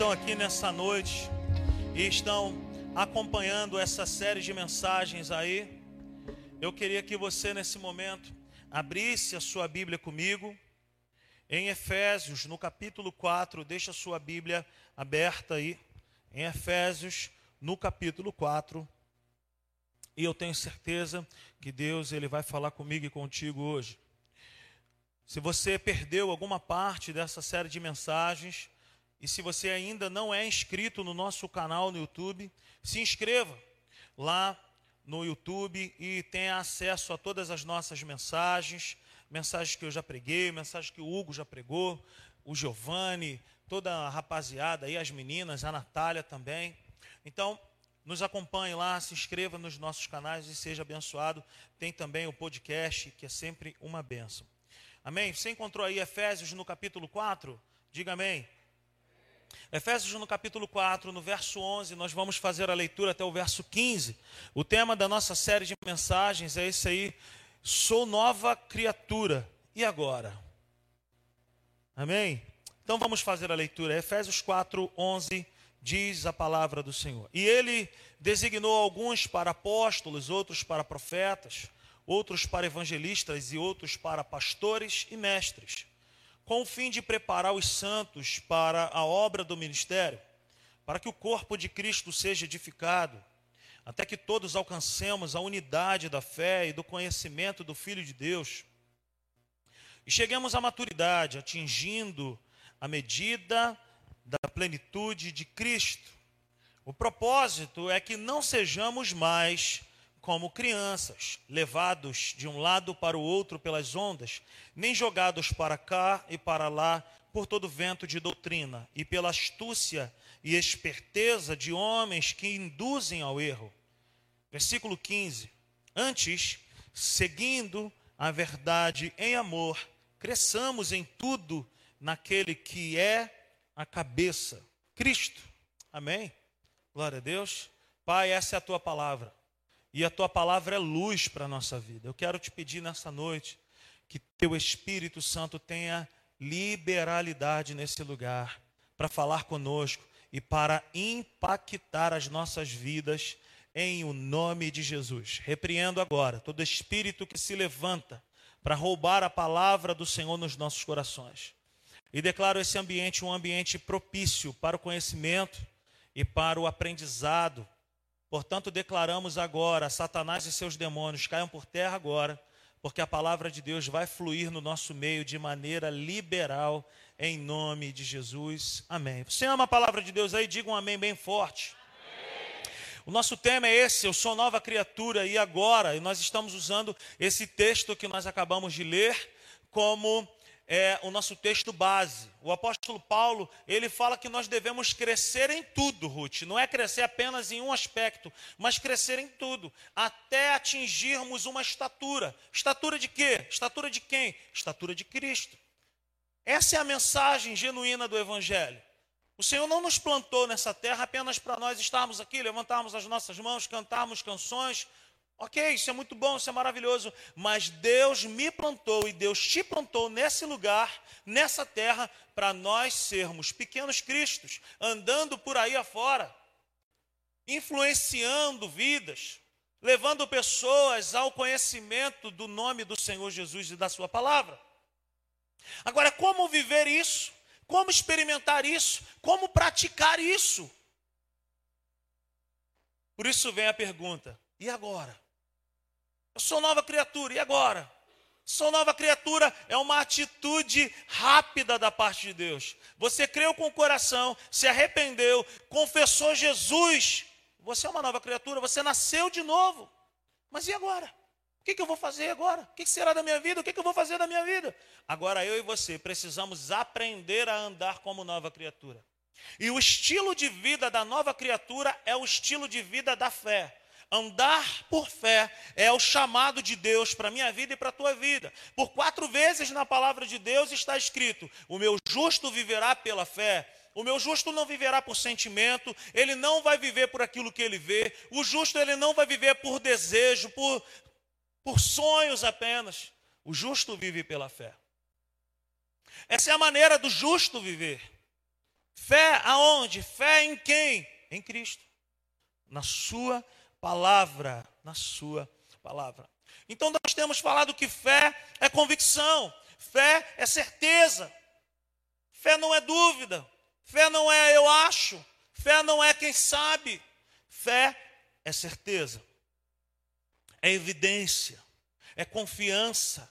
estão aqui nessa noite e estão acompanhando essa série de mensagens aí, eu queria que você nesse momento abrisse a sua Bíblia comigo em Efésios, no capítulo 4, deixa a sua Bíblia aberta aí, em Efésios, no capítulo 4. E eu tenho certeza que Deus ele vai falar comigo e contigo hoje. Se você perdeu alguma parte dessa série de mensagens, e se você ainda não é inscrito no nosso canal no YouTube, se inscreva lá no YouTube e tenha acesso a todas as nossas mensagens, mensagens que eu já preguei, mensagens que o Hugo já pregou, o Giovanni, toda a rapaziada aí, as meninas, a Natália também. Então, nos acompanhe lá, se inscreva nos nossos canais e seja abençoado. Tem também o podcast, que é sempre uma benção. Amém? Você encontrou aí Efésios no capítulo 4? Diga amém. Efésios no capítulo 4, no verso 11, nós vamos fazer a leitura até o verso 15. O tema da nossa série de mensagens é esse aí: Sou nova criatura. E agora? Amém? Então vamos fazer a leitura. Efésios 4, 11 diz a palavra do Senhor. E ele designou alguns para apóstolos, outros para profetas, outros para evangelistas e outros para pastores e mestres com o fim de preparar os santos para a obra do ministério, para que o corpo de Cristo seja edificado, até que todos alcancemos a unidade da fé e do conhecimento do Filho de Deus, e cheguemos à maturidade, atingindo a medida da plenitude de Cristo. O propósito é que não sejamos mais como crianças, levados de um lado para o outro pelas ondas, nem jogados para cá e para lá por todo vento de doutrina e pela astúcia e esperteza de homens que induzem ao erro. Versículo 15. Antes, seguindo a verdade em amor, cresçamos em tudo naquele que é a cabeça, Cristo. Amém? Glória a Deus. Pai, essa é a tua palavra e a tua palavra é luz para a nossa vida. Eu quero te pedir nessa noite que teu Espírito Santo tenha liberalidade nesse lugar para falar conosco e para impactar as nossas vidas em o nome de Jesus. Repreendo agora todo espírito que se levanta para roubar a palavra do Senhor nos nossos corações. E declaro esse ambiente um ambiente propício para o conhecimento e para o aprendizado Portanto, declaramos agora: Satanás e seus demônios caiam por terra agora, porque a palavra de Deus vai fluir no nosso meio de maneira liberal, em nome de Jesus. Amém. Você ama a palavra de Deus aí? Diga um amém bem forte. O nosso tema é esse, eu sou nova criatura e agora, e nós estamos usando esse texto que nós acabamos de ler como é o nosso texto base. O apóstolo Paulo, ele fala que nós devemos crescer em tudo, Ruth. Não é crescer apenas em um aspecto, mas crescer em tudo, até atingirmos uma estatura. Estatura de quê? Estatura de quem? Estatura de Cristo. Essa é a mensagem genuína do evangelho. O Senhor não nos plantou nessa terra apenas para nós estarmos aqui, levantarmos as nossas mãos, cantarmos canções, Ok, isso é muito bom, isso é maravilhoso, mas Deus me plantou e Deus te plantou nesse lugar, nessa terra, para nós sermos pequenos cristos, andando por aí afora, influenciando vidas, levando pessoas ao conhecimento do nome do Senhor Jesus e da Sua palavra. Agora, como viver isso? Como experimentar isso? Como praticar isso? Por isso vem a pergunta: e agora? Eu sou nova criatura, e agora? Sou nova criatura é uma atitude rápida da parte de Deus. Você creu com o coração, se arrependeu, confessou Jesus. Você é uma nova criatura, você nasceu de novo. Mas e agora? O que, eu vou fazer agora? O que, será da minha vida? O que eu vou fazer da minha vida? Agora eu e você precisamos aprender a andar como nova criatura. E o estilo de vida da nova criatura é o estilo de vida da fé. Andar por fé é o chamado de Deus para a minha vida e para a tua vida. Por quatro vezes na palavra de Deus está escrito: O meu justo viverá pela fé. O meu justo não viverá por sentimento, ele não vai viver por aquilo que ele vê. O justo ele não vai viver por desejo, por, por sonhos apenas. O justo vive pela fé. Essa é a maneira do justo viver. Fé aonde? Fé em quem? Em Cristo. Na Sua palavra. Na Sua palavra. Então nós temos falado que fé é convicção, fé é certeza, fé não é dúvida, fé não é eu acho, fé não é quem sabe, fé é certeza, é evidência, é confiança.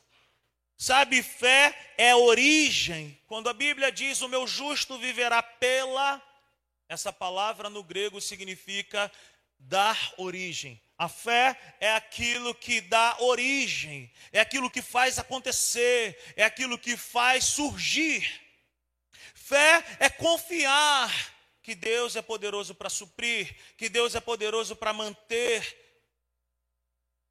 Sabe, fé é origem. Quando a Bíblia diz o meu justo viverá pela, essa palavra no grego significa dar origem. A fé é aquilo que dá origem, é aquilo que faz acontecer, é aquilo que faz surgir. Fé é confiar que Deus é poderoso para suprir, que Deus é poderoso para manter.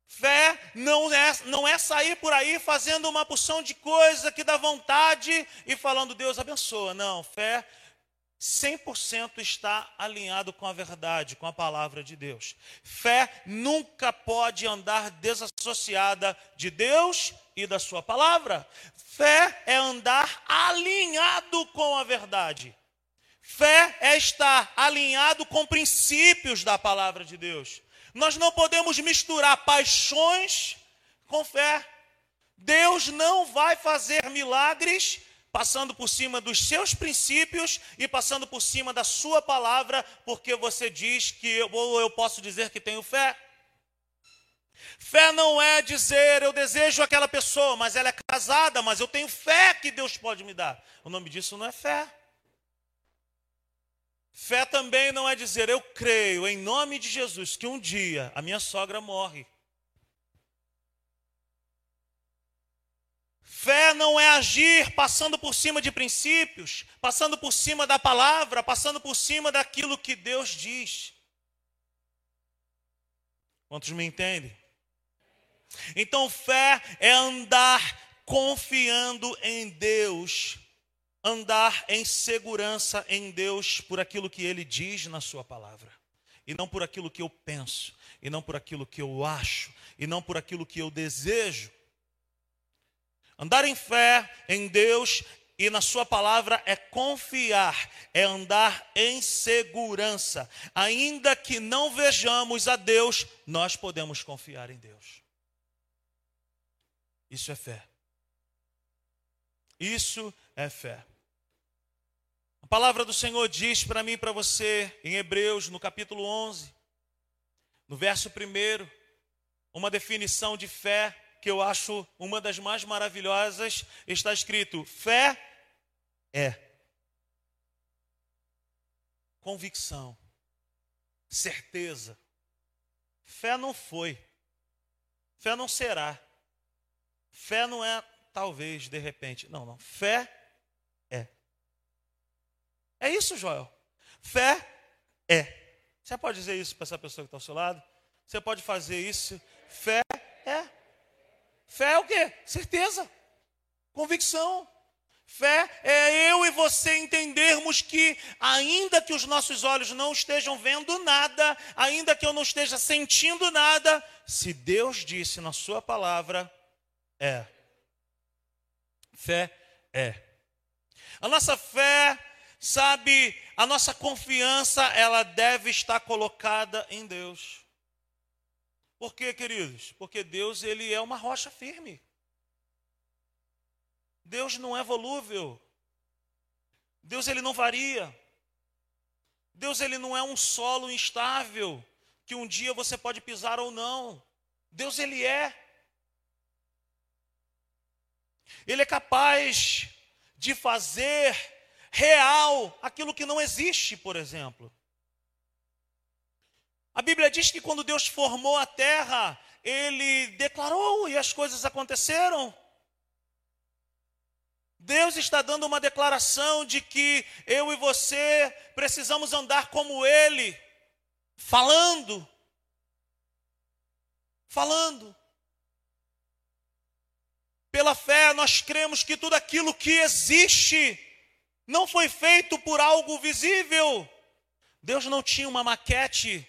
Fé não é, não é sair por aí fazendo uma porção de coisa que dá vontade e falando Deus abençoa. Não, fé 100% está alinhado com a verdade, com a palavra de Deus. Fé nunca pode andar desassociada de Deus e da sua palavra. Fé é andar alinhado com a verdade. Fé é estar alinhado com princípios da palavra de Deus. Nós não podemos misturar paixões com fé. Deus não vai fazer milagres passando por cima dos seus princípios e passando por cima da sua palavra, porque você diz que eu, ou eu posso dizer que tenho fé. Fé não é dizer eu desejo aquela pessoa, mas ela é casada, mas eu tenho fé que Deus pode me dar. O nome disso não é fé. Fé também não é dizer eu creio em nome de Jesus que um dia a minha sogra morre. Fé não é agir passando por cima de princípios, passando por cima da palavra, passando por cima daquilo que Deus diz. Quantos me entendem? Então, fé é andar confiando em Deus, andar em segurança em Deus por aquilo que Ele diz na Sua palavra, e não por aquilo que eu penso, e não por aquilo que eu acho, e não por aquilo que eu desejo. Andar em fé em Deus e na Sua palavra é confiar, é andar em segurança. Ainda que não vejamos a Deus, nós podemos confiar em Deus. Isso é fé. Isso é fé. A palavra do Senhor diz para mim e para você, em Hebreus, no capítulo 11, no verso 1, uma definição de fé que eu acho uma das mais maravilhosas, está escrito: fé é convicção, certeza. Fé não foi, fé não será, fé não é talvez, de repente. Não, não. Fé é. É isso, Joel. Fé é. Você pode dizer isso para essa pessoa que está ao seu lado? Você pode fazer isso? Fé é. Fé é o quê? Certeza, convicção. Fé é eu e você entendermos que, ainda que os nossos olhos não estejam vendo nada, ainda que eu não esteja sentindo nada, se Deus disse na Sua palavra, é. Fé é. A nossa fé, sabe, a nossa confiança, ela deve estar colocada em Deus. Por quê, queridos? Porque Deus ele é uma rocha firme. Deus não é volúvel. Deus ele não varia. Deus ele não é um solo instável que um dia você pode pisar ou não. Deus ele é. Ele é capaz de fazer real aquilo que não existe, por exemplo. A Bíblia diz que quando Deus formou a terra, ele declarou e as coisas aconteceram. Deus está dando uma declaração de que eu e você precisamos andar como Ele, falando, falando. Pela fé, nós cremos que tudo aquilo que existe não foi feito por algo visível. Deus não tinha uma maquete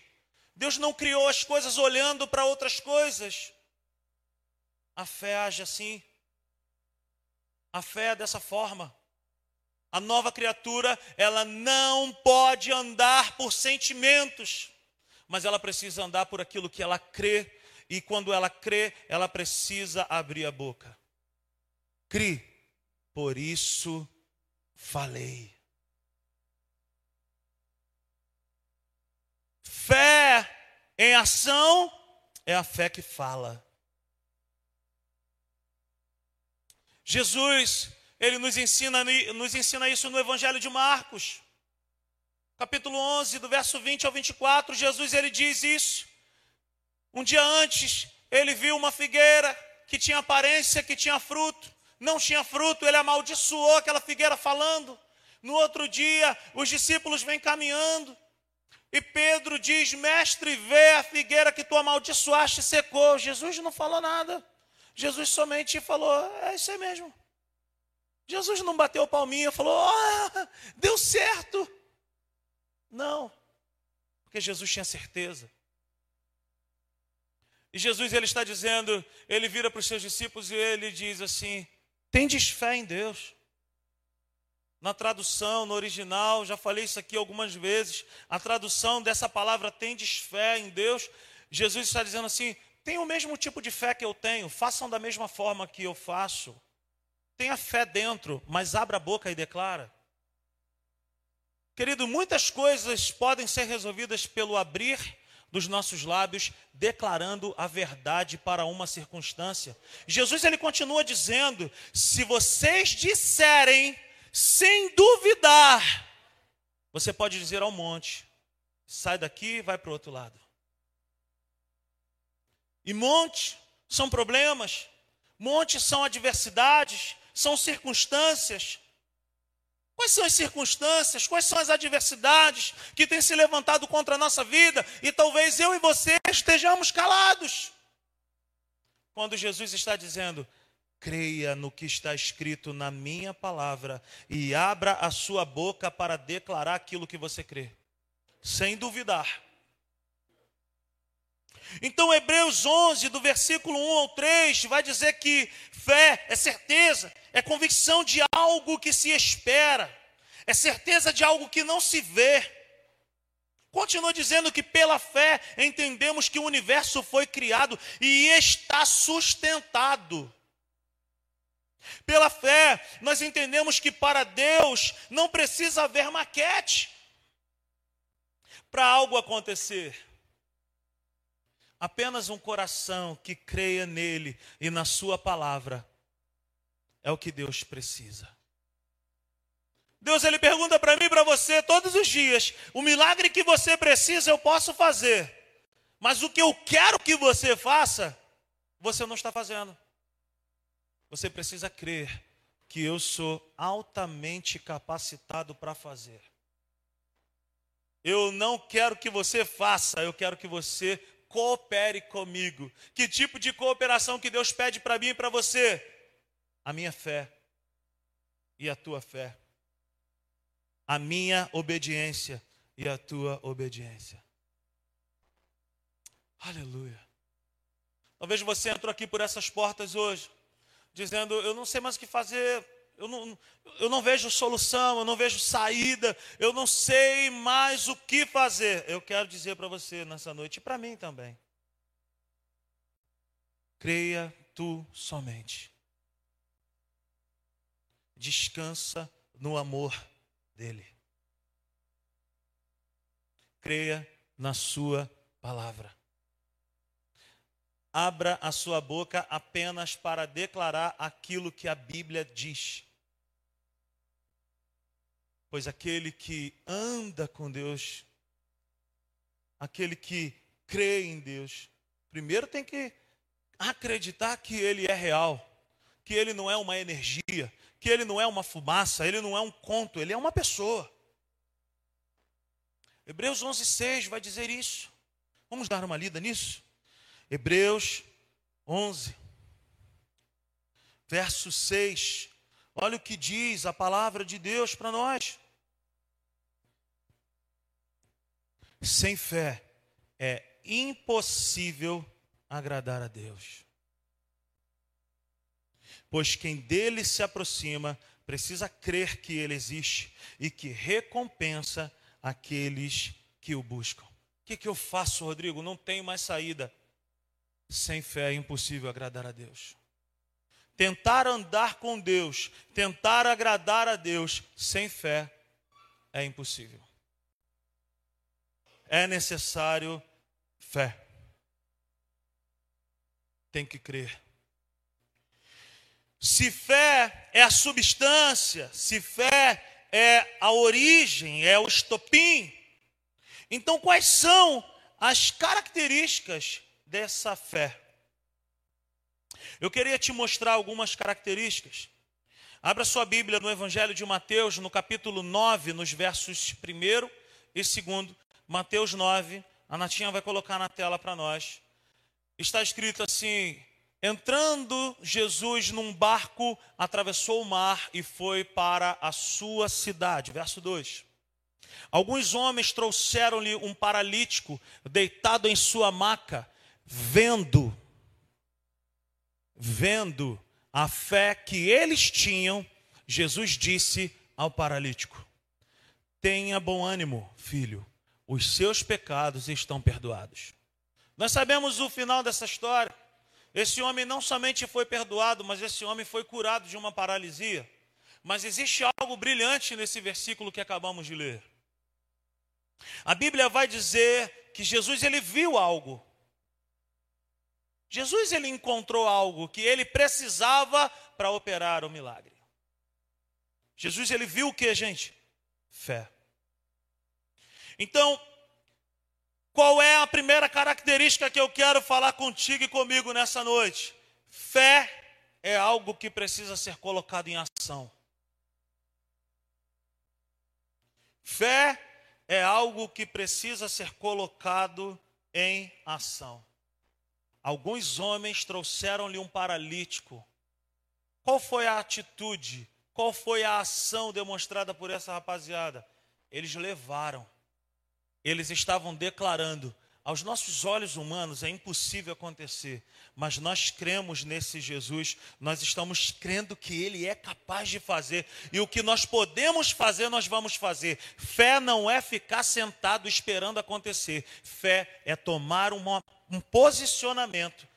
Deus não criou as coisas olhando para outras coisas. A fé age assim. A fé é dessa forma. A nova criatura, ela não pode andar por sentimentos, mas ela precisa andar por aquilo que ela crê, e quando ela crê, ela precisa abrir a boca. Cri, por isso falei. Fé em ação é a fé que fala. Jesus, ele nos ensina, nos ensina isso no Evangelho de Marcos, capítulo 11, do verso 20 ao 24. Jesus, ele diz isso. Um dia antes, ele viu uma figueira que tinha aparência, que tinha fruto. Não tinha fruto, ele amaldiçoou aquela figueira falando. No outro dia, os discípulos vêm caminhando. E Pedro diz: Mestre, vê a figueira que tu amaldiçoaste secou. Jesus não falou nada. Jesus somente falou: é isso aí mesmo. Jesus não bateu palminha, falou: oh, deu certo. Não, porque Jesus tinha certeza. E Jesus ele está dizendo, ele vira para os seus discípulos e ele diz assim: tendes fé em Deus. Na tradução, no original, já falei isso aqui algumas vezes, a tradução dessa palavra tendes fé em Deus, Jesus está dizendo assim: Tenham o mesmo tipo de fé que eu tenho, façam da mesma forma que eu faço. Tenha fé dentro, mas abra a boca e declara. Querido, muitas coisas podem ser resolvidas pelo abrir dos nossos lábios, declarando a verdade para uma circunstância. Jesus ele continua dizendo: se vocês disserem sem duvidar, você pode dizer ao monte: sai daqui e vai para o outro lado. E monte são problemas, monte são adversidades, são circunstâncias. Quais são as circunstâncias, quais são as adversidades que têm se levantado contra a nossa vida e talvez eu e você estejamos calados? Quando Jesus está dizendo, creia no que está escrito na minha palavra e abra a sua boca para declarar aquilo que você crê, sem duvidar. Então, Hebreus 11, do versículo 1 ao 3, vai dizer que fé é certeza, é convicção de algo que se espera, é certeza de algo que não se vê. Continua dizendo que pela fé entendemos que o universo foi criado e está sustentado. Pela fé, nós entendemos que para Deus não precisa haver maquete para algo acontecer. Apenas um coração que creia nele e na sua palavra é o que Deus precisa. Deus ele pergunta para mim e para você todos os dias: o milagre que você precisa eu posso fazer, mas o que eu quero que você faça, você não está fazendo. Você precisa crer que eu sou altamente capacitado para fazer. Eu não quero que você faça, eu quero que você coopere comigo. Que tipo de cooperação que Deus pede para mim e para você? A minha fé e a tua fé. A minha obediência e a tua obediência. Aleluia. Talvez você entrou aqui por essas portas hoje, dizendo: Eu não sei mais o que fazer, eu não, eu não vejo solução, eu não vejo saída, eu não sei mais o que fazer. Eu quero dizer para você nessa noite e para mim também. Creia tu somente. Descansa no amor dele. Creia na sua palavra. Abra a sua boca apenas para declarar aquilo que a Bíblia diz. Pois aquele que anda com Deus, aquele que crê em Deus, primeiro tem que acreditar que Ele é real, que Ele não é uma energia, que Ele não é uma fumaça, Ele não é um conto, Ele é uma pessoa. Hebreus 11,6 vai dizer isso. Vamos dar uma lida nisso? Hebreus 11, verso 6. Olha o que diz a palavra de Deus para nós. Sem fé é impossível agradar a Deus. Pois quem dele se aproxima precisa crer que ele existe e que recompensa aqueles que o buscam. O que, que eu faço, Rodrigo? Não tenho mais saída. Sem fé é impossível agradar a Deus. Tentar andar com Deus, tentar agradar a Deus sem fé é impossível. É necessário fé. Tem que crer. Se fé é a substância, se fé é a origem, é o estopim, então quais são as características dessa fé? Eu queria te mostrar algumas características. Abra sua Bíblia no Evangelho de Mateus, no capítulo 9, nos versos 1 e 2. Mateus 9, a Natinha vai colocar na tela para nós. Está escrito assim: Entrando Jesus num barco, atravessou o mar e foi para a sua cidade. Verso 2. Alguns homens trouxeram-lhe um paralítico deitado em sua maca, vendo, vendo a fé que eles tinham, Jesus disse ao paralítico: Tenha bom ânimo, filho, os seus pecados estão perdoados. Nós sabemos o final dessa história. Esse homem não somente foi perdoado, mas esse homem foi curado de uma paralisia. Mas existe algo brilhante nesse versículo que acabamos de ler. A Bíblia vai dizer que Jesus ele viu algo. Jesus ele encontrou algo que ele precisava para operar o milagre. Jesus ele viu o que, gente? Fé. Então, qual é a primeira característica que eu quero falar contigo e comigo nessa noite? Fé é algo que precisa ser colocado em ação. Fé é algo que precisa ser colocado em ação. Alguns homens trouxeram-lhe um paralítico. Qual foi a atitude? Qual foi a ação demonstrada por essa rapaziada? Eles levaram eles estavam declarando: aos nossos olhos humanos é impossível acontecer, mas nós cremos nesse Jesus, nós estamos crendo que Ele é capaz de fazer, e o que nós podemos fazer, nós vamos fazer. Fé não é ficar sentado esperando acontecer, fé é tomar uma, um posicionamento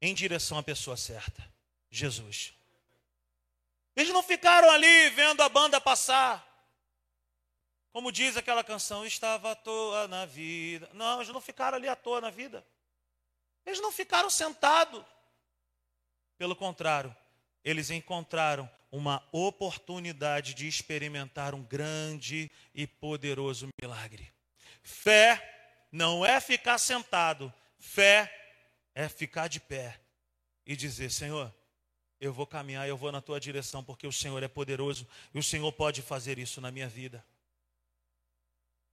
em direção à pessoa certa Jesus. Eles não ficaram ali vendo a banda passar. Como diz aquela canção, estava à toa na vida. Não, eles não ficaram ali à toa na vida. Eles não ficaram sentados. Pelo contrário, eles encontraram uma oportunidade de experimentar um grande e poderoso milagre. Fé não é ficar sentado, fé é ficar de pé e dizer: Senhor, eu vou caminhar, eu vou na tua direção, porque o Senhor é poderoso e o Senhor pode fazer isso na minha vida.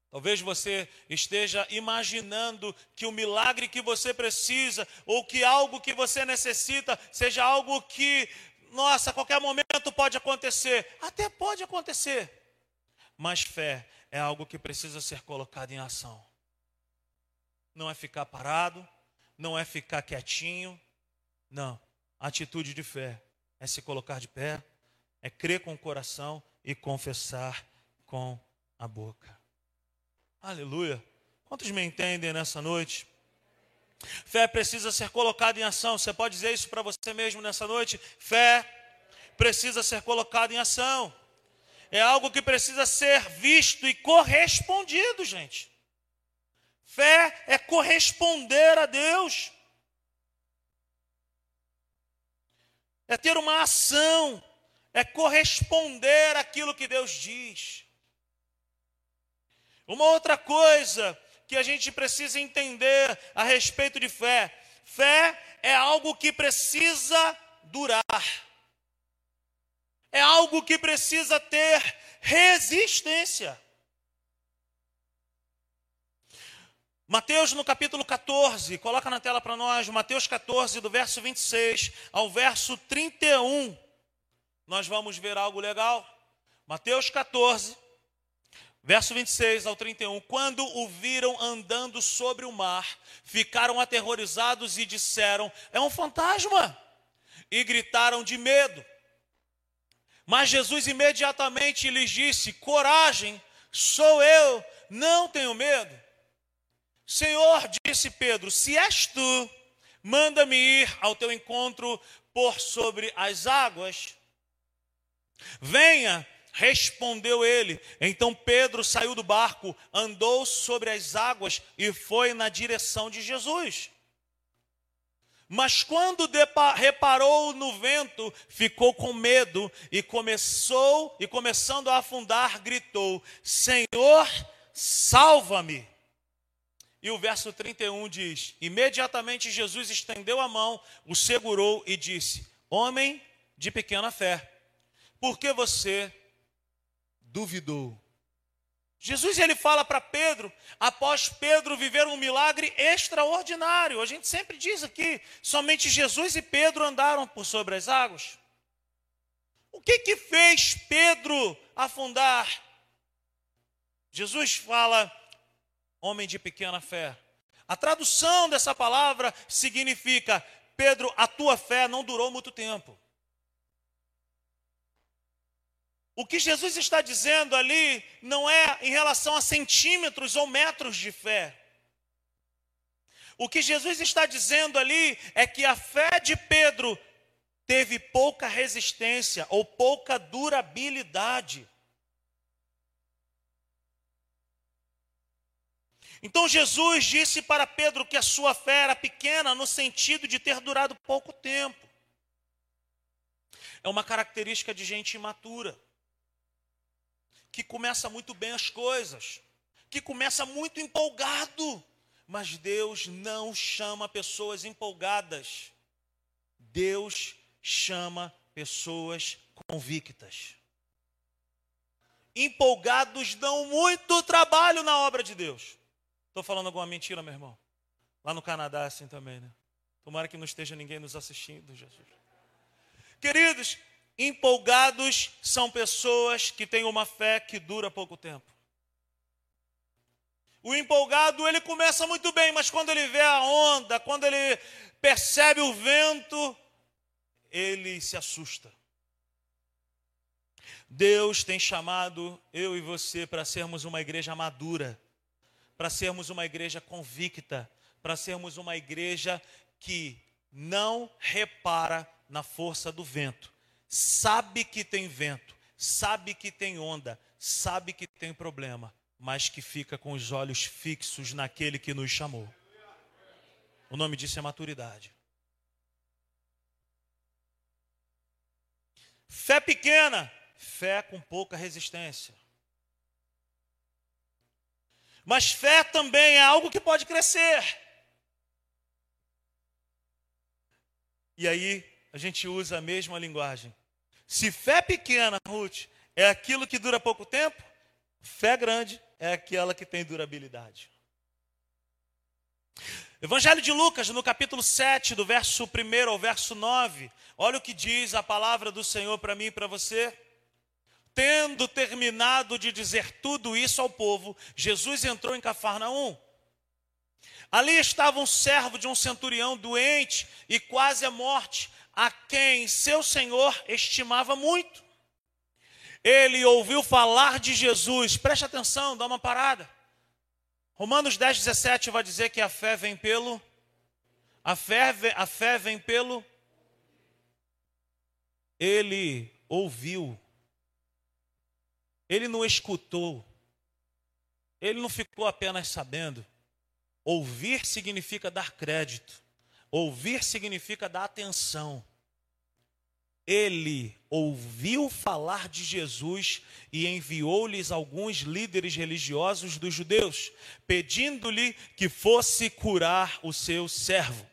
Talvez você esteja imaginando que o milagre que você precisa, ou que algo que você necessita, seja algo que, nossa, a qualquer momento pode acontecer. Até pode acontecer. Mas fé é algo que precisa ser colocado em ação. Não é ficar parado, não é ficar quietinho. Não. A atitude de fé é se colocar de pé, é crer com o coração e confessar com a boca. Aleluia. Quantos me entendem nessa noite? Fé precisa ser colocada em ação. Você pode dizer isso para você mesmo nessa noite? Fé precisa ser colocada em ação. É algo que precisa ser visto e correspondido, gente. Fé é corresponder a Deus. É ter uma ação, é corresponder àquilo que Deus diz. Uma outra coisa que a gente precisa entender a respeito de fé: fé é algo que precisa durar, é algo que precisa ter resistência. Mateus no capítulo 14, coloca na tela para nós, Mateus 14, do verso 26 ao verso 31. Nós vamos ver algo legal. Mateus 14, Verso 26 ao 31. Quando o viram andando sobre o mar, ficaram aterrorizados e disseram: É um fantasma! E gritaram de medo. Mas Jesus imediatamente lhes disse: Coragem, sou eu, não tenho medo. Senhor, disse Pedro, se és tu, manda-me ir ao teu encontro por sobre as águas. Venha, respondeu ele. Então Pedro saiu do barco, andou sobre as águas e foi na direção de Jesus. Mas quando reparou no vento, ficou com medo e começou e começando a afundar, gritou: Senhor, salva-me. E o verso 31 diz: Imediatamente Jesus estendeu a mão, o segurou e disse: Homem de pequena fé, por que você duvidou? Jesus ele fala para Pedro, após Pedro viver um milagre extraordinário. A gente sempre diz aqui, somente Jesus e Pedro andaram por sobre as águas. O que que fez Pedro afundar? Jesus fala, homem de pequena fé. A tradução dessa palavra significa: Pedro, a tua fé não durou muito tempo. O que Jesus está dizendo ali não é em relação a centímetros ou metros de fé. O que Jesus está dizendo ali é que a fé de Pedro teve pouca resistência ou pouca durabilidade. Então Jesus disse para Pedro que a sua fé era pequena no sentido de ter durado pouco tempo. É uma característica de gente imatura que começa muito bem as coisas, que começa muito empolgado, mas Deus não chama pessoas empolgadas. Deus chama pessoas convictas. Empolgados dão muito trabalho na obra de Deus. Estou falando alguma mentira, meu irmão? Lá no Canadá é assim também, né? Tomara que não esteja ninguém nos assistindo, Jesus. Queridos, Empolgados são pessoas que têm uma fé que dura pouco tempo. O empolgado, ele começa muito bem, mas quando ele vê a onda, quando ele percebe o vento, ele se assusta. Deus tem chamado eu e você para sermos uma igreja madura, para sermos uma igreja convicta, para sermos uma igreja que não repara na força do vento, sabe que tem vento, sabe que tem onda, sabe que tem problema, mas que fica com os olhos fixos naquele que nos chamou. O nome disso é maturidade. Fé pequena, fé com pouca resistência. Mas fé também é algo que pode crescer. E aí a gente usa a mesma linguagem. Se fé pequena, Ruth, é aquilo que dura pouco tempo, fé grande é aquela que tem durabilidade. Evangelho de Lucas, no capítulo 7, do verso 1 ao verso 9, olha o que diz a palavra do Senhor para mim e para você. Tendo terminado de dizer tudo isso ao povo, Jesus entrou em Cafarnaum. Ali estava um servo de um centurião doente e quase à morte, a quem seu senhor estimava muito. Ele ouviu falar de Jesus, preste atenção, dá uma parada. Romanos 10, 17 vai dizer que a fé vem pelo. A fé, a fé vem pelo. Ele ouviu. Ele não escutou. Ele não ficou apenas sabendo. Ouvir significa dar crédito. Ouvir significa dar atenção. Ele ouviu falar de Jesus e enviou-lhes alguns líderes religiosos dos judeus, pedindo-lhe que fosse curar o seu servo.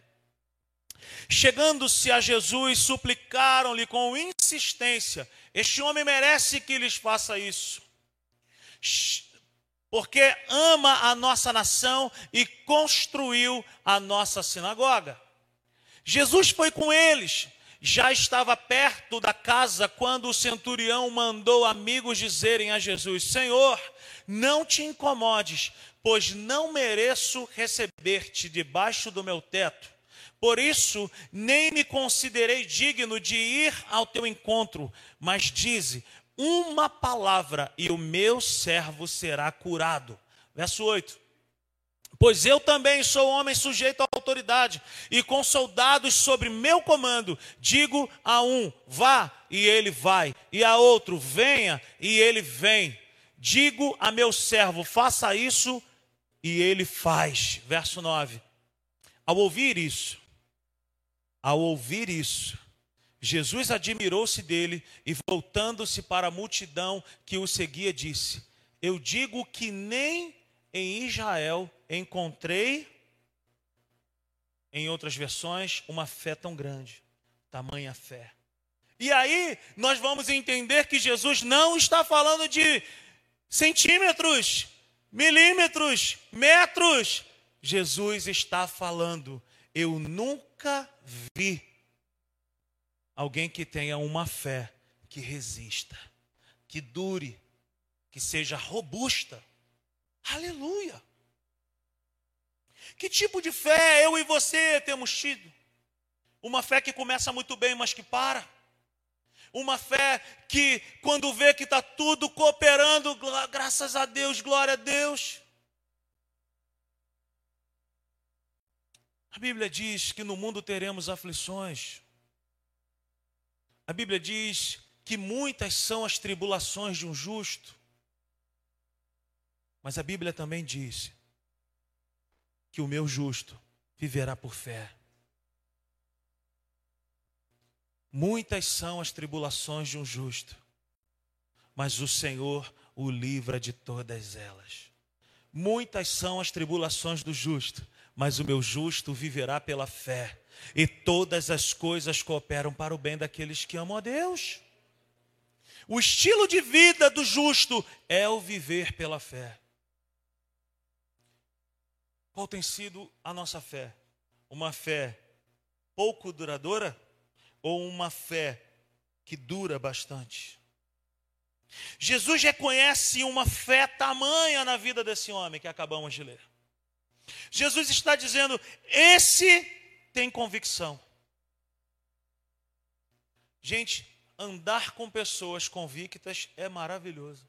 Chegando-se a Jesus, suplicaram-lhe com insistência: Este homem merece que lhes faça isso, porque ama a nossa nação e construiu a nossa sinagoga. Jesus foi com eles. Já estava perto da casa quando o centurião mandou amigos dizerem a Jesus: Senhor, não te incomodes, pois não mereço receber-te debaixo do meu teto. Por isso, nem me considerei digno de ir ao teu encontro, mas dize uma palavra e o meu servo será curado. Verso 8. Pois eu também sou homem sujeito à autoridade, e com soldados sobre meu comando, digo a um: vá, e ele vai, e a outro: venha, e ele vem. Digo a meu servo: faça isso, e ele faz. Verso 9. Ao ouvir isso, ao ouvir isso, Jesus admirou-se dele e, voltando-se para a multidão que o seguia, disse: Eu digo que nem em Israel encontrei, em outras versões, uma fé tão grande, tamanha fé. E aí nós vamos entender que Jesus não está falando de centímetros, milímetros, metros. Jesus está falando, eu nunca vi alguém que tenha uma fé que resista, que dure, que seja robusta. Aleluia! Que tipo de fé eu e você temos tido? Uma fé que começa muito bem, mas que para. Uma fé que, quando vê que está tudo cooperando, graças a Deus, glória a Deus. A Bíblia diz que no mundo teremos aflições. A Bíblia diz que muitas são as tribulações de um justo. Mas a Bíblia também diz que o meu justo viverá por fé. Muitas são as tribulações de um justo, mas o Senhor o livra de todas elas. Muitas são as tribulações do justo, mas o meu justo viverá pela fé, e todas as coisas cooperam para o bem daqueles que amam a Deus. O estilo de vida do justo é o viver pela fé. Qual tem sido a nossa fé? Uma fé pouco duradoura ou uma fé que dura bastante? Jesus reconhece uma fé tamanha na vida desse homem que acabamos de ler. Jesus está dizendo: esse tem convicção. Gente, andar com pessoas convictas é maravilhoso.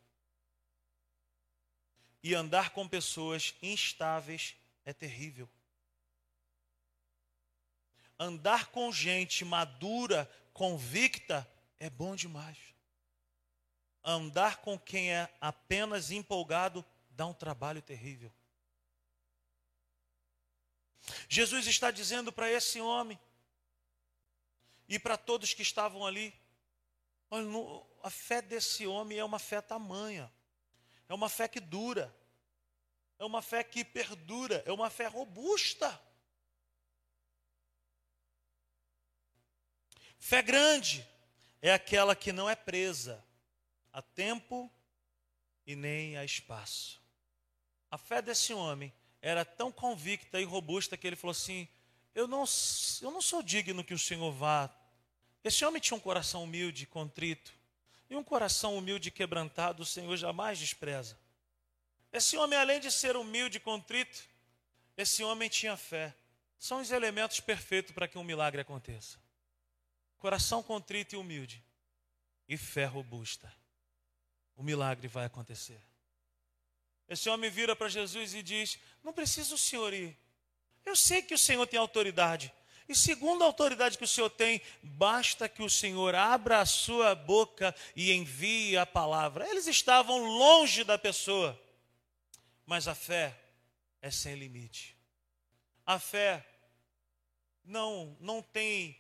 E andar com pessoas instáveis é terrível. Andar com gente madura, convicta, é bom demais. Andar com quem é apenas empolgado dá um trabalho terrível. Jesus está dizendo para esse homem e para todos que estavam ali: olha, a fé desse homem é uma fé tamanha, é uma fé que dura, é uma fé que perdura, é uma fé robusta. Fé grande é aquela que não é presa a tempo e nem a espaço. A fé desse homem era tão convicta e robusta que ele falou assim: eu não, eu não sou digno que o Senhor vá. Esse homem tinha um coração humilde, contrito. E um coração humilde e quebrantado, o Senhor jamais despreza. Esse homem, além de ser humilde e contrito, esse homem tinha fé. São os elementos perfeitos para que um milagre aconteça. Coração contrito e humilde. E fé robusta. O milagre vai acontecer. Esse homem vira para Jesus e diz: Não precisa o senhor ir. Eu sei que o senhor tem autoridade. E segundo a autoridade que o senhor tem, basta que o senhor abra a sua boca e envie a palavra. Eles estavam longe da pessoa, mas a fé é sem limite. A fé não, não tem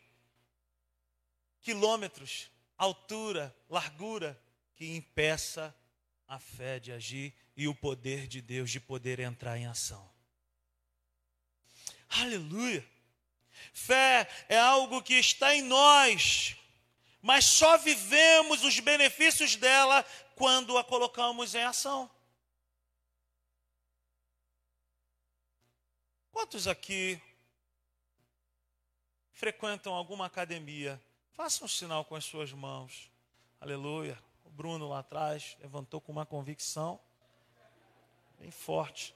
quilômetros, altura, largura que impeça a fé de agir e o poder de Deus de poder entrar em ação. Aleluia! Fé é algo que está em nós, mas só vivemos os benefícios dela quando a colocamos em ação. Quantos aqui frequentam alguma academia? Façam um sinal com as suas mãos. Aleluia. Bruno lá atrás levantou com uma convicção bem forte.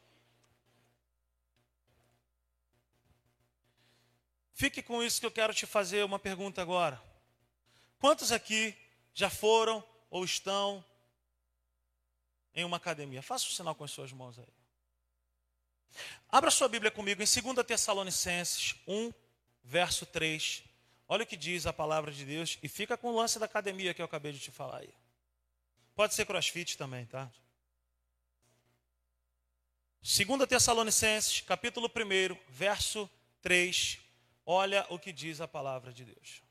Fique com isso que eu quero te fazer uma pergunta agora. Quantos aqui já foram ou estão em uma academia? Faça o um sinal com as suas mãos aí. Abra sua Bíblia comigo em 2 Tessalonicenses 1, verso 3. Olha o que diz a palavra de Deus e fica com o lance da academia que eu acabei de te falar aí. Pode ser crossfit também, tá? 2 Tessalonicenses, capítulo 1, verso 3. Olha o que diz a palavra de Deus.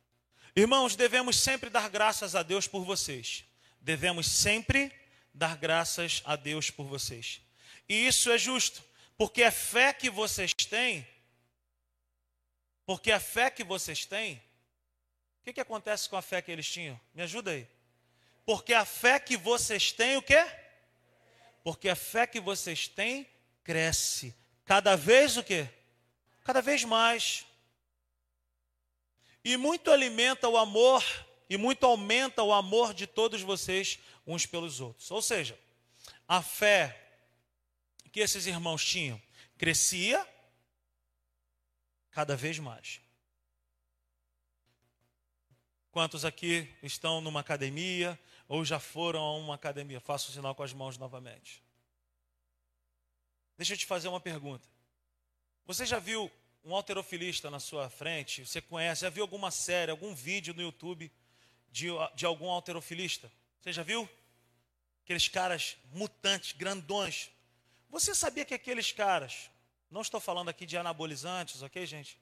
Irmãos, devemos sempre dar graças a Deus por vocês. Devemos sempre dar graças a Deus por vocês. E isso é justo, porque a fé que vocês têm, porque a fé que vocês têm, o que, que acontece com a fé que eles tinham? Me ajuda aí. Porque a fé que vocês têm, o quê? Porque a fé que vocês têm cresce. Cada vez o quê? Cada vez mais e muito alimenta o amor e muito aumenta o amor de todos vocês uns pelos outros. Ou seja, a fé que esses irmãos tinham crescia cada vez mais. Quantos aqui estão numa academia ou já foram a uma academia? Faça o sinal com as mãos novamente. Deixa eu te fazer uma pergunta. Você já viu um alterofilista na sua frente, você conhece, já viu alguma série, algum vídeo no YouTube de, de algum alterofilista? Você já viu? Aqueles caras mutantes, grandões. Você sabia que aqueles caras, não estou falando aqui de anabolizantes, ok, gente?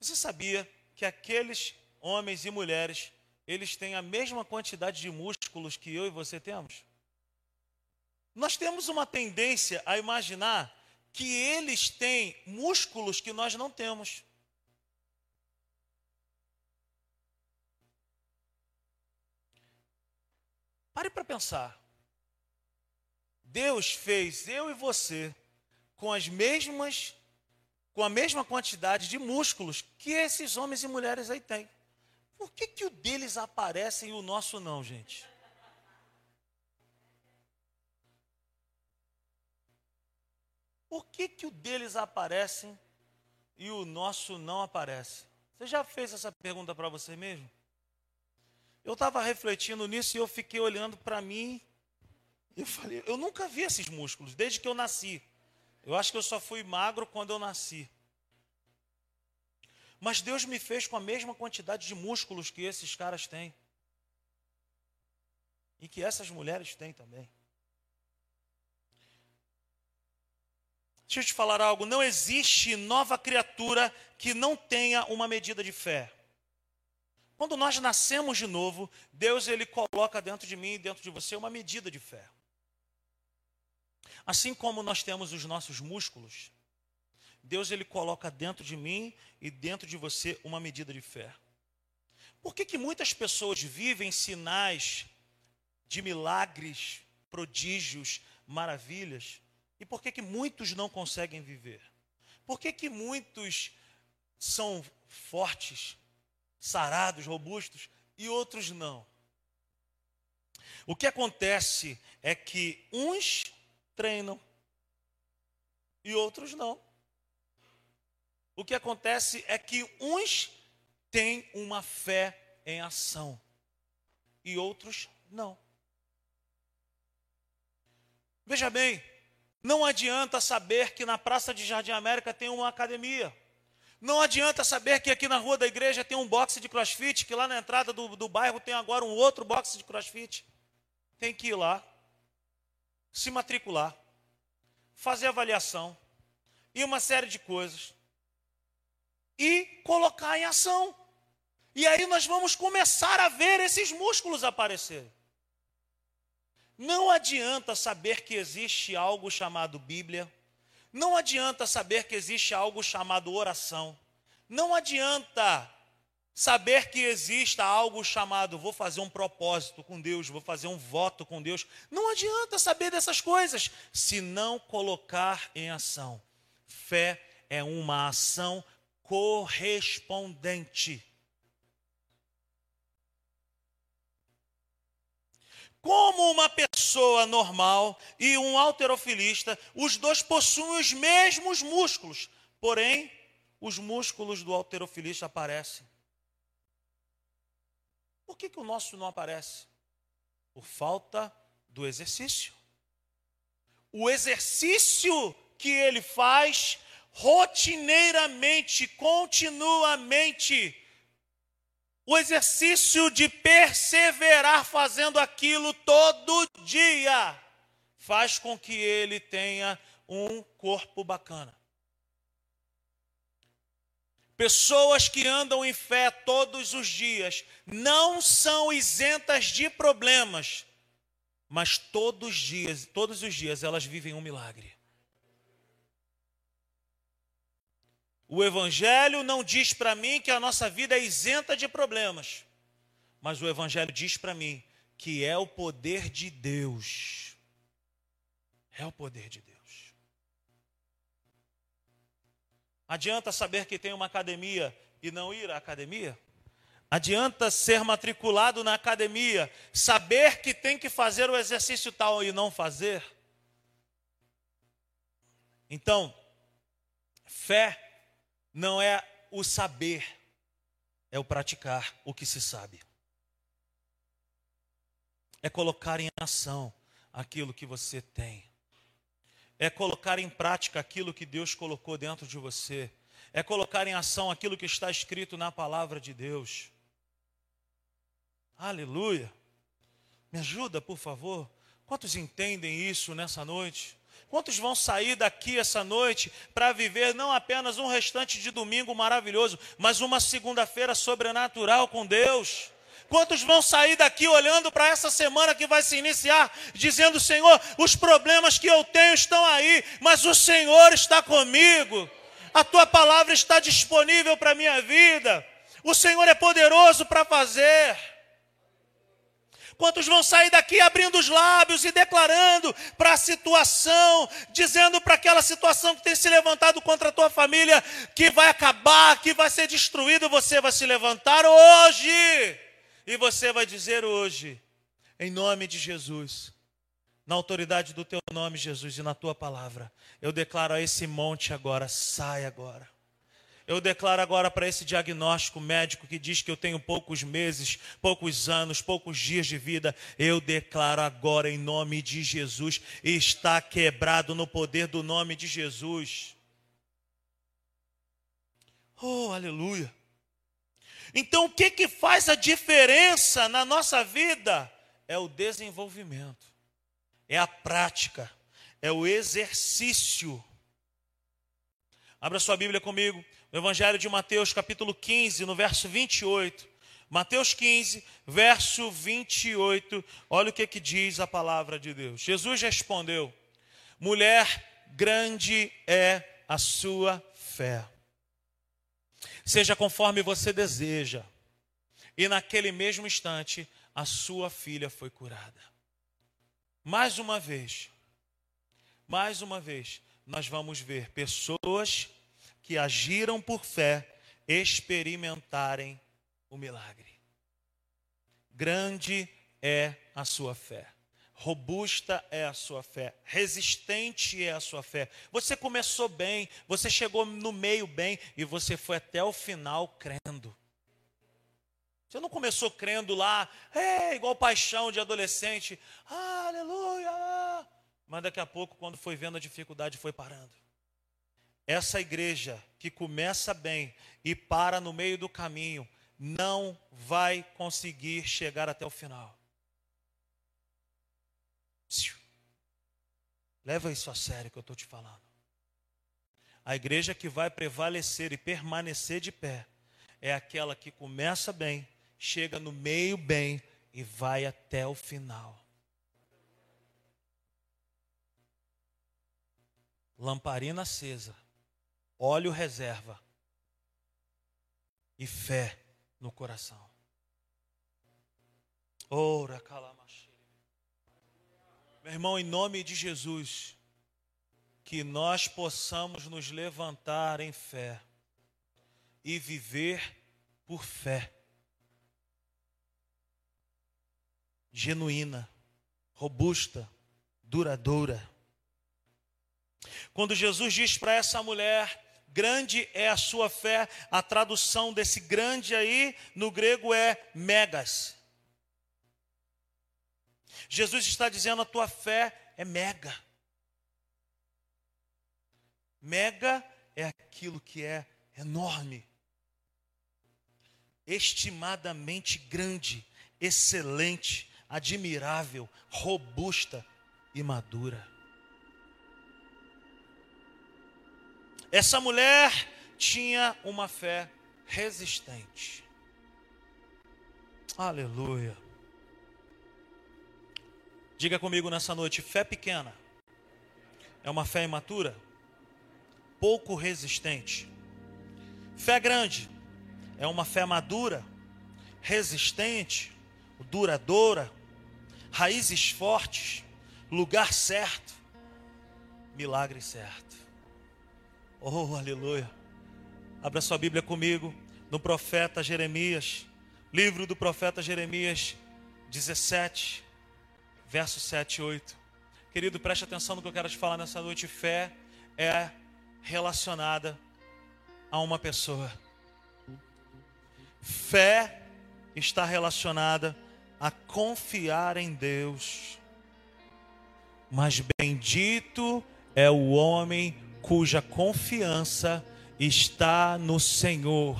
Você sabia que aqueles homens e mulheres, eles têm a mesma quantidade de músculos que eu e você temos? Nós temos uma tendência a imaginar que eles têm músculos que nós não temos. Pare para pensar. Deus fez eu e você com as mesmas com a mesma quantidade de músculos que esses homens e mulheres aí têm. Por que, que o deles aparece e o nosso não, gente? Por que, que o deles aparece e o nosso não aparece? Você já fez essa pergunta para você mesmo? Eu estava refletindo nisso e eu fiquei olhando para mim. Eu falei, eu nunca vi esses músculos desde que eu nasci. Eu acho que eu só fui magro quando eu nasci. Mas Deus me fez com a mesma quantidade de músculos que esses caras têm. E que essas mulheres têm também. Deixa eu te falar algo: não existe nova criatura que não tenha uma medida de fé. Quando nós nascemos de novo, Deus ele coloca dentro de mim e dentro de você uma medida de fé. Assim como nós temos os nossos músculos, Deus ele coloca dentro de mim e dentro de você uma medida de fé. Por que, que muitas pessoas vivem sinais de milagres, prodígios, maravilhas, e por que, que muitos não conseguem viver? Por que, que muitos são fortes, sarados, robustos e outros não? O que acontece é que uns treinam e outros não. O que acontece é que uns têm uma fé em ação e outros não. Veja bem, não adianta saber que na Praça de Jardim América tem uma academia. Não adianta saber que aqui na rua da igreja tem um boxe de crossfit, que lá na entrada do, do bairro tem agora um outro boxe de crossfit. Tem que ir lá, se matricular, fazer avaliação e uma série de coisas. E colocar em ação. E aí nós vamos começar a ver esses músculos aparecerem. Não adianta saber que existe algo chamado Bíblia. Não adianta saber que existe algo chamado oração. Não adianta saber que exista algo chamado vou fazer um propósito com Deus, vou fazer um voto com Deus. Não adianta saber dessas coisas se não colocar em ação. Fé é uma ação correspondente. Como uma pessoa normal e um alterofilista, os dois possuem os mesmos músculos, porém, os músculos do alterofilista aparecem. Por que, que o nosso não aparece? Por falta do exercício. O exercício que ele faz rotineiramente, continuamente, o exercício de perseverar fazendo aquilo todo dia, faz com que ele tenha um corpo bacana. Pessoas que andam em fé todos os dias não são isentas de problemas, mas todos os dias, todos os dias elas vivem um milagre. O evangelho não diz para mim que a nossa vida é isenta de problemas, mas o evangelho diz para mim que é o poder de Deus. É o poder de Deus. Adianta saber que tem uma academia e não ir à academia? Adianta ser matriculado na academia, saber que tem que fazer o exercício tal e não fazer? Então, fé não é o saber, é o praticar o que se sabe. É colocar em ação aquilo que você tem é colocar em prática aquilo que Deus colocou dentro de você, é colocar em ação aquilo que está escrito na palavra de Deus. Aleluia. Me ajuda, por favor. Quantos entendem isso nessa noite? Quantos vão sair daqui essa noite para viver não apenas um restante de domingo maravilhoso, mas uma segunda-feira sobrenatural com Deus? Quantos vão sair daqui olhando para essa semana que vai se iniciar, dizendo: Senhor, os problemas que eu tenho estão aí, mas o Senhor está comigo, a tua palavra está disponível para a minha vida, o Senhor é poderoso para fazer. Quantos vão sair daqui abrindo os lábios e declarando para a situação, dizendo para aquela situação que tem se levantado contra a tua família, que vai acabar, que vai ser destruído, você vai se levantar hoje e você vai dizer hoje, em nome de Jesus, na autoridade do teu nome, Jesus, e na tua palavra, eu declaro a esse monte agora, sai agora. Eu declaro agora para esse diagnóstico médico que diz que eu tenho poucos meses, poucos anos, poucos dias de vida. Eu declaro agora em nome de Jesus, está quebrado no poder do nome de Jesus. Oh, aleluia. Então, o que, que faz a diferença na nossa vida? É o desenvolvimento, é a prática, é o exercício. Abra sua Bíblia comigo, no Evangelho de Mateus, capítulo 15, no verso 28. Mateus 15, verso 28. Olha o que, que diz a palavra de Deus. Jesus respondeu: Mulher, grande é a sua fé seja conforme você deseja. E naquele mesmo instante, a sua filha foi curada. Mais uma vez, mais uma vez, nós vamos ver pessoas que agiram por fé experimentarem o milagre. Grande é a sua fé robusta é a sua fé, resistente é a sua fé. Você começou bem, você chegou no meio bem e você foi até o final crendo. Você não começou crendo lá, é, igual paixão de adolescente, aleluia. Mas daqui a pouco, quando foi vendo a dificuldade, foi parando. Essa igreja que começa bem e para no meio do caminho, não vai conseguir chegar até o final. Leva isso a sério que eu estou te falando. A igreja que vai prevalecer e permanecer de pé é aquela que começa bem, chega no meio bem e vai até o final. Lamparina acesa, óleo reserva e fé no coração. Ora, calamacha. Meu irmão, em nome de Jesus, que nós possamos nos levantar em fé e viver por fé. Genuína, robusta, duradoura. Quando Jesus diz para essa mulher, Grande é a sua fé. A tradução desse grande aí no grego é megas. Jesus está dizendo: a tua fé é mega. Mega é aquilo que é enorme, estimadamente grande, excelente, admirável, robusta e madura. Essa mulher tinha uma fé resistente. Aleluia. Diga comigo nessa noite: fé pequena é uma fé imatura, pouco resistente. Fé grande é uma fé madura, resistente, duradoura, raízes fortes, lugar certo, milagre certo. Oh, aleluia. Abra sua Bíblia comigo no profeta Jeremias, livro do profeta Jeremias 17, versos 7 e 8. Querido, preste atenção no que eu quero te falar nessa noite. Fé é relacionada a uma pessoa. Fé está relacionada a confiar em Deus. Mas bendito é o homem cuja confiança está no Senhor,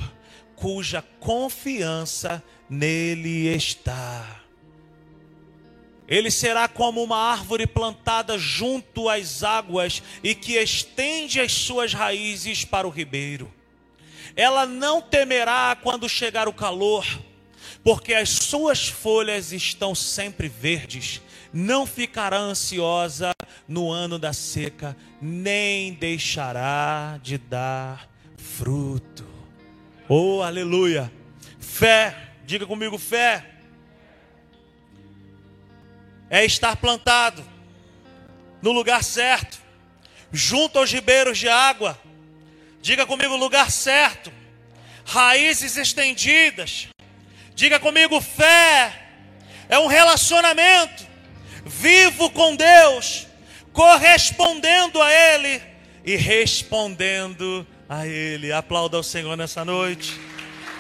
cuja confiança nele está. Ele será como uma árvore plantada junto às águas e que estende as suas raízes para o ribeiro. Ela não temerá quando chegar o calor, porque as suas folhas estão sempre verdes. Não ficará ansiosa no ano da seca, nem deixará de dar fruto. Oh, aleluia! Fé, diga comigo, fé é estar plantado no lugar certo, junto aos ribeiros de água. Diga comigo, lugar certo, raízes estendidas. Diga comigo, fé é um relacionamento vivo com Deus, correspondendo a Ele e respondendo a Ele. Aplauda ao Senhor nessa noite.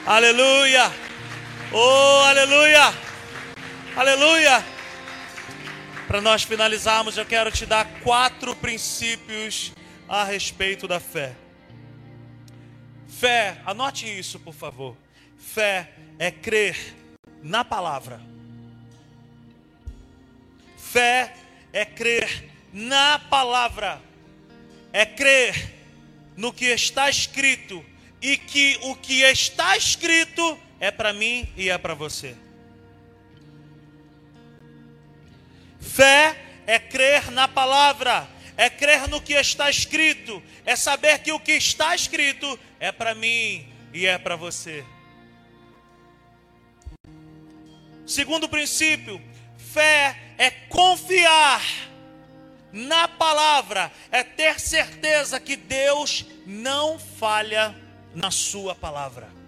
Aleluia! Oh, aleluia! Aleluia! Para nós finalizarmos, eu quero te dar quatro princípios a respeito da fé. Fé, anote isso, por favor. Fé é crer na palavra. Fé é crer na palavra. É crer no que está escrito e que o que está escrito é para mim e é para você. Fé é crer na palavra, é crer no que está escrito, é saber que o que está escrito é para mim e é para você. Segundo princípio, fé é confiar na palavra, é ter certeza que Deus não falha na sua palavra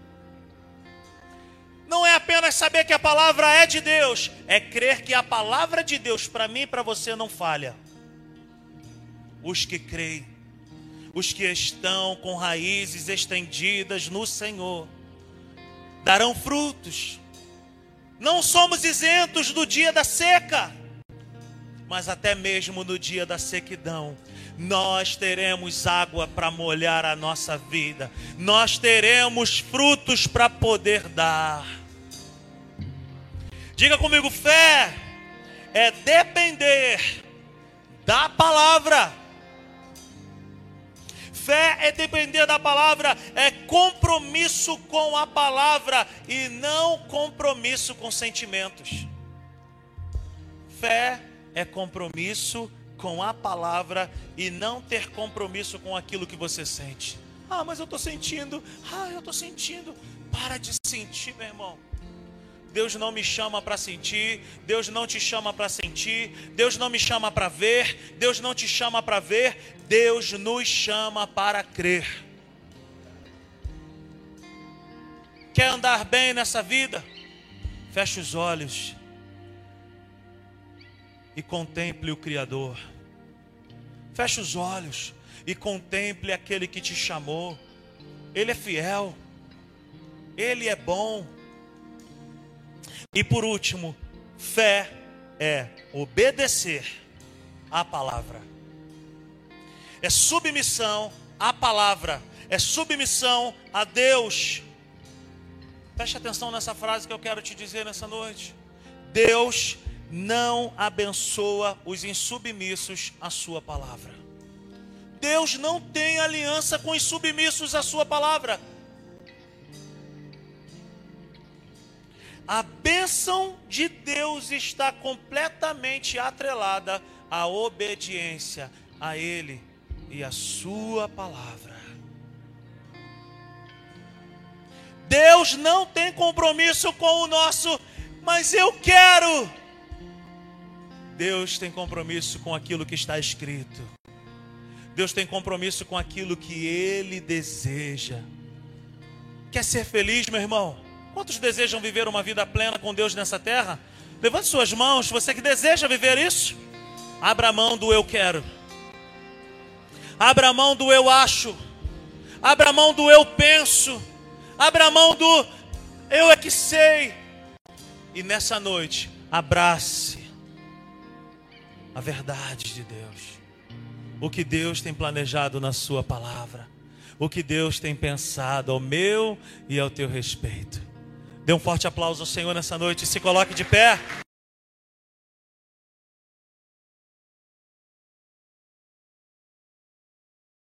não é apenas saber que a palavra é de Deus, é crer que a palavra de Deus para mim e para você não falha. Os que creem, os que estão com raízes estendidas no Senhor, darão frutos. Não somos isentos do dia da seca, mas até mesmo no dia da sequidão, nós teremos água para molhar a nossa vida, nós teremos frutos para poder dar. Diga comigo, fé é depender da palavra. Fé é depender da palavra, é compromisso com a palavra e não compromisso com sentimentos. Fé é compromisso com a palavra e não ter compromisso com aquilo que você sente. Ah, mas eu estou sentindo. Ah, eu estou sentindo. Para de sentir, meu irmão. Deus não me chama para sentir, Deus não te chama para sentir, Deus não me chama para ver, Deus não te chama para ver, Deus nos chama para crer. Quer andar bem nessa vida? Feche os olhos e contemple o Criador. Feche os olhos e contemple aquele que te chamou. Ele é fiel, ele é bom. E por último, fé é obedecer à palavra, é submissão à palavra, é submissão a Deus. Preste atenção nessa frase que eu quero te dizer nessa noite. Deus não abençoa os insubmissos à sua palavra. Deus não tem aliança com os submissos à sua palavra. A bênção de Deus está completamente atrelada à obediência a Ele e à Sua palavra. Deus não tem compromisso com o nosso, mas eu quero. Deus tem compromisso com aquilo que está escrito. Deus tem compromisso com aquilo que Ele deseja. Quer ser feliz, meu irmão? Quantos desejam viver uma vida plena com Deus nessa terra? Levante suas mãos, você que deseja viver isso. Abra a mão do eu quero. Abra a mão do eu acho. Abra a mão do eu penso. Abra a mão do eu é que sei. E nessa noite, abrace a verdade de Deus. O que Deus tem planejado na Sua palavra. O que Deus tem pensado ao meu e ao teu respeito. Dê um forte aplauso ao Senhor nessa noite se coloque de pé.